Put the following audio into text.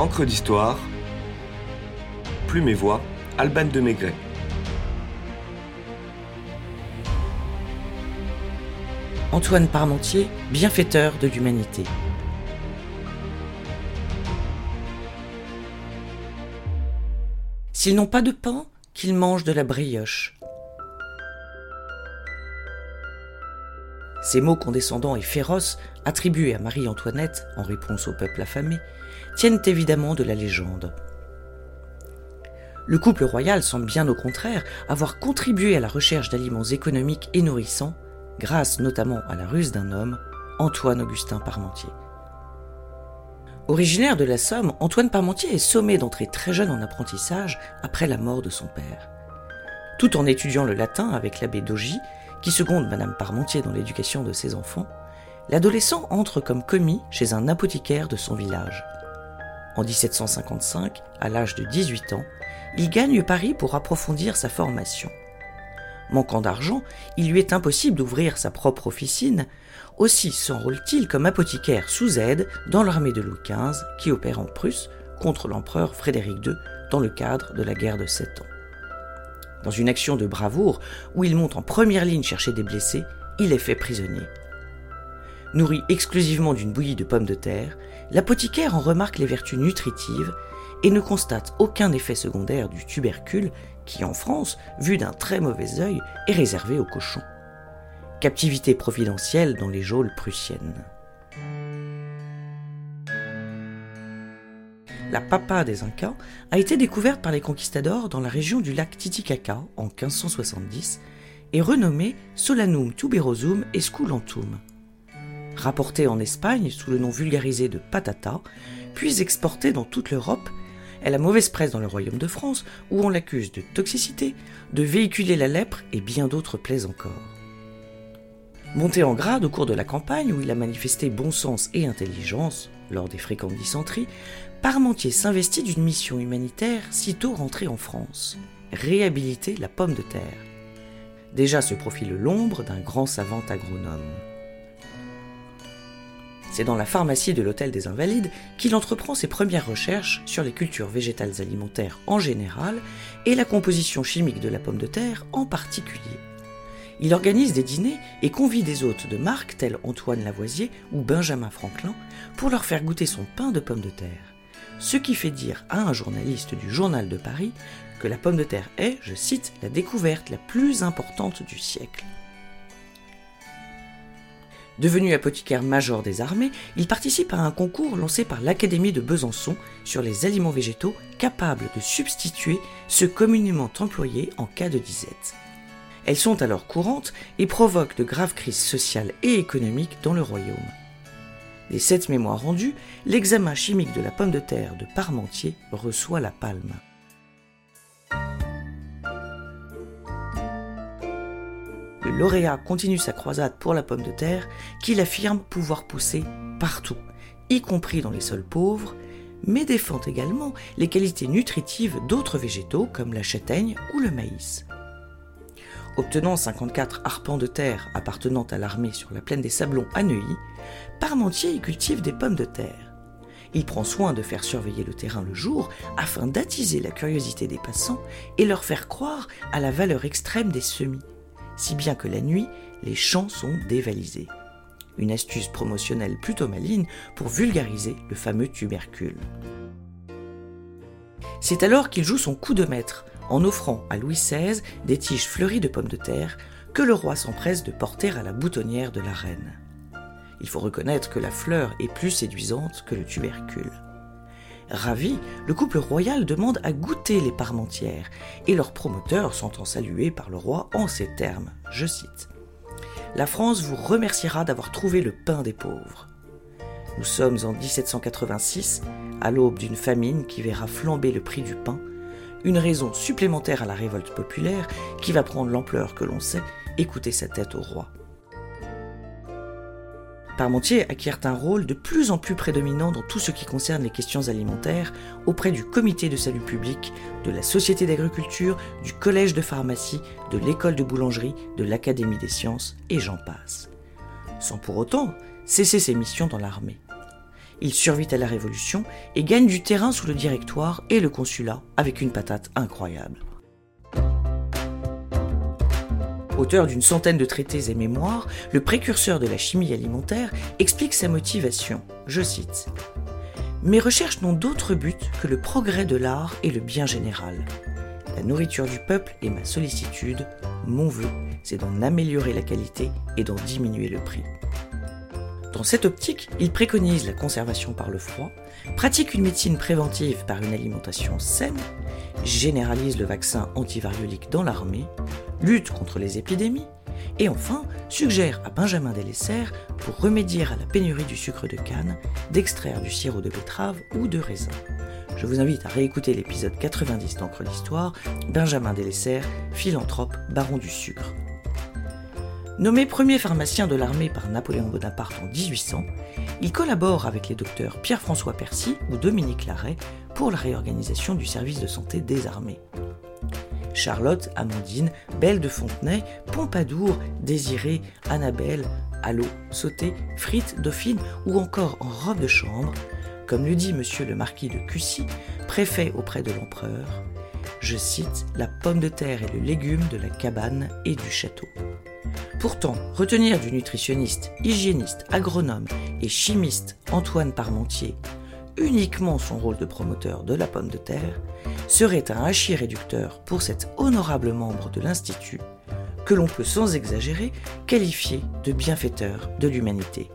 Encre d'histoire, Plume et Voix, Alban de Maigret. Antoine Parmentier, bienfaiteur de l'humanité. S'ils n'ont pas de pain, qu'ils mangent de la brioche. Ces mots condescendants et féroces, attribués à Marie-Antoinette en réponse au peuple affamé, tiennent évidemment de la légende. Le couple royal semble bien au contraire avoir contribué à la recherche d'aliments économiques et nourrissants, grâce notamment à la ruse d'un homme, Antoine-Augustin Parmentier. Originaire de la Somme, Antoine Parmentier est sommé d'entrer très jeune en apprentissage après la mort de son père. Tout en étudiant le latin avec l'abbé Dogy, qui seconde Madame Parmentier dans l'éducation de ses enfants, l'adolescent entre comme commis chez un apothicaire de son village. En 1755, à l'âge de 18 ans, il gagne Paris pour approfondir sa formation. Manquant d'argent, il lui est impossible d'ouvrir sa propre officine, aussi s'enrôle-t-il comme apothicaire sous aide dans l'armée de Louis XV qui opère en Prusse contre l'empereur Frédéric II dans le cadre de la guerre de Sept Ans. Dans une action de bravoure où il monte en première ligne chercher des blessés, il est fait prisonnier. Nourri exclusivement d'une bouillie de pommes de terre, l'apothicaire en remarque les vertus nutritives et ne constate aucun effet secondaire du tubercule qui, en France, vu d'un très mauvais œil, est réservé aux cochons. Captivité providentielle dans les geôles prussiennes. La papa des Incas a été découverte par les conquistadors dans la région du lac Titicaca en 1570 et renommée Solanum tuberosum esculentum. Rapportée en Espagne sous le nom vulgarisé de patata, puis exportée dans toute l'Europe, elle a mauvaise presse dans le royaume de France, où on l'accuse de toxicité, de véhiculer la lèpre et bien d'autres plaies encore. Monté en grade au cours de la campagne, où il a manifesté bon sens et intelligence, lors des fréquentes dysenteries, Parmentier s'investit d'une mission humanitaire sitôt rentré en France réhabiliter la pomme de terre. Déjà se profile l'ombre d'un grand savant agronome. C'est dans la pharmacie de l'Hôtel des Invalides qu'il entreprend ses premières recherches sur les cultures végétales alimentaires en général et la composition chimique de la pomme de terre en particulier. Il organise des dîners et convie des hôtes de marque tels Antoine Lavoisier ou Benjamin Franklin pour leur faire goûter son pain de pomme de terre. Ce qui fait dire à un journaliste du Journal de Paris que la pomme de terre est, je cite, la découverte la plus importante du siècle. Devenu apothicaire major des armées, il participe à un concours lancé par l'Académie de Besançon sur les aliments végétaux capables de substituer ceux communément employés en cas de disette. Elles sont alors courantes et provoquent de graves crises sociales et économiques dans le royaume. Des sept mémoires rendues, l'examen chimique de la pomme de terre de Parmentier reçoit la palme. Le lauréat continue sa croisade pour la pomme de terre qu'il affirme pouvoir pousser partout, y compris dans les sols pauvres, mais défend également les qualités nutritives d'autres végétaux comme la châtaigne ou le maïs. Obtenant 54 arpents de terre appartenant à l'armée sur la plaine des Sablons à Neuilly, Parmentier y cultive des pommes de terre. Il prend soin de faire surveiller le terrain le jour afin d'attiser la curiosité des passants et leur faire croire à la valeur extrême des semis si bien que la nuit, les champs sont dévalisés. Une astuce promotionnelle plutôt maligne pour vulgariser le fameux tubercule. C'est alors qu'il joue son coup de maître en offrant à Louis XVI des tiges fleuries de pommes de terre que le roi s'empresse de porter à la boutonnière de la reine. Il faut reconnaître que la fleur est plus séduisante que le tubercule. Ravi, le couple royal demande à goûter les parmentières, et leur promoteur s'entend saluer par le roi en ces termes, je cite. La France vous remerciera d'avoir trouvé le pain des pauvres. Nous sommes en 1786, à l'aube d'une famine qui verra flamber le prix du pain, une raison supplémentaire à la révolte populaire qui va prendre l'ampleur que l'on sait, écouter sa tête au roi. Parmentier acquiert un rôle de plus en plus prédominant dans tout ce qui concerne les questions alimentaires auprès du comité de salut public, de la société d'agriculture, du collège de pharmacie, de l'école de boulangerie, de l'académie des sciences, et j'en passe. Sans pour autant cesser ses missions dans l'armée. Il survit à la Révolution et gagne du terrain sous le directoire et le consulat avec une patate incroyable. Auteur d'une centaine de traités et mémoires, le précurseur de la chimie alimentaire explique sa motivation. Je cite Mes recherches n'ont d'autre but que le progrès de l'art et le bien général. La nourriture du peuple est ma sollicitude, mon vœu, c'est d'en améliorer la qualité et d'en diminuer le prix. Dans cette optique, il préconise la conservation par le froid, pratique une médecine préventive par une alimentation saine, généralise le vaccin antivariolique dans l'armée, lutte contre les épidémies, et enfin suggère à Benjamin Delessert, pour remédier à la pénurie du sucre de canne, d'extraire du sirop de betterave ou de raisin. Je vous invite à réécouter l'épisode 90 d'Encre d'Histoire, Benjamin Delessert, philanthrope, baron du sucre. Nommé premier pharmacien de l'armée par Napoléon Bonaparte en 1800, il collabore avec les docteurs Pierre-François Percy ou Dominique Larrey pour la réorganisation du service de santé des armées. Charlotte, Amandine, Belle de Fontenay, Pompadour, Désirée, Annabelle, Allo, Sauté, Frites, Dauphine ou encore en robe de chambre, comme le dit monsieur le marquis de Cussy, préfet auprès de l'empereur, je cite la pomme de terre et le légume de la cabane et du château. Pourtant, retenir du nutritionniste, hygiéniste, agronome et chimiste Antoine Parmentier uniquement son rôle de promoteur de la pomme de terre serait un hachis réducteur pour cet honorable membre de l'Institut que l'on peut sans exagérer qualifier de bienfaiteur de l'humanité.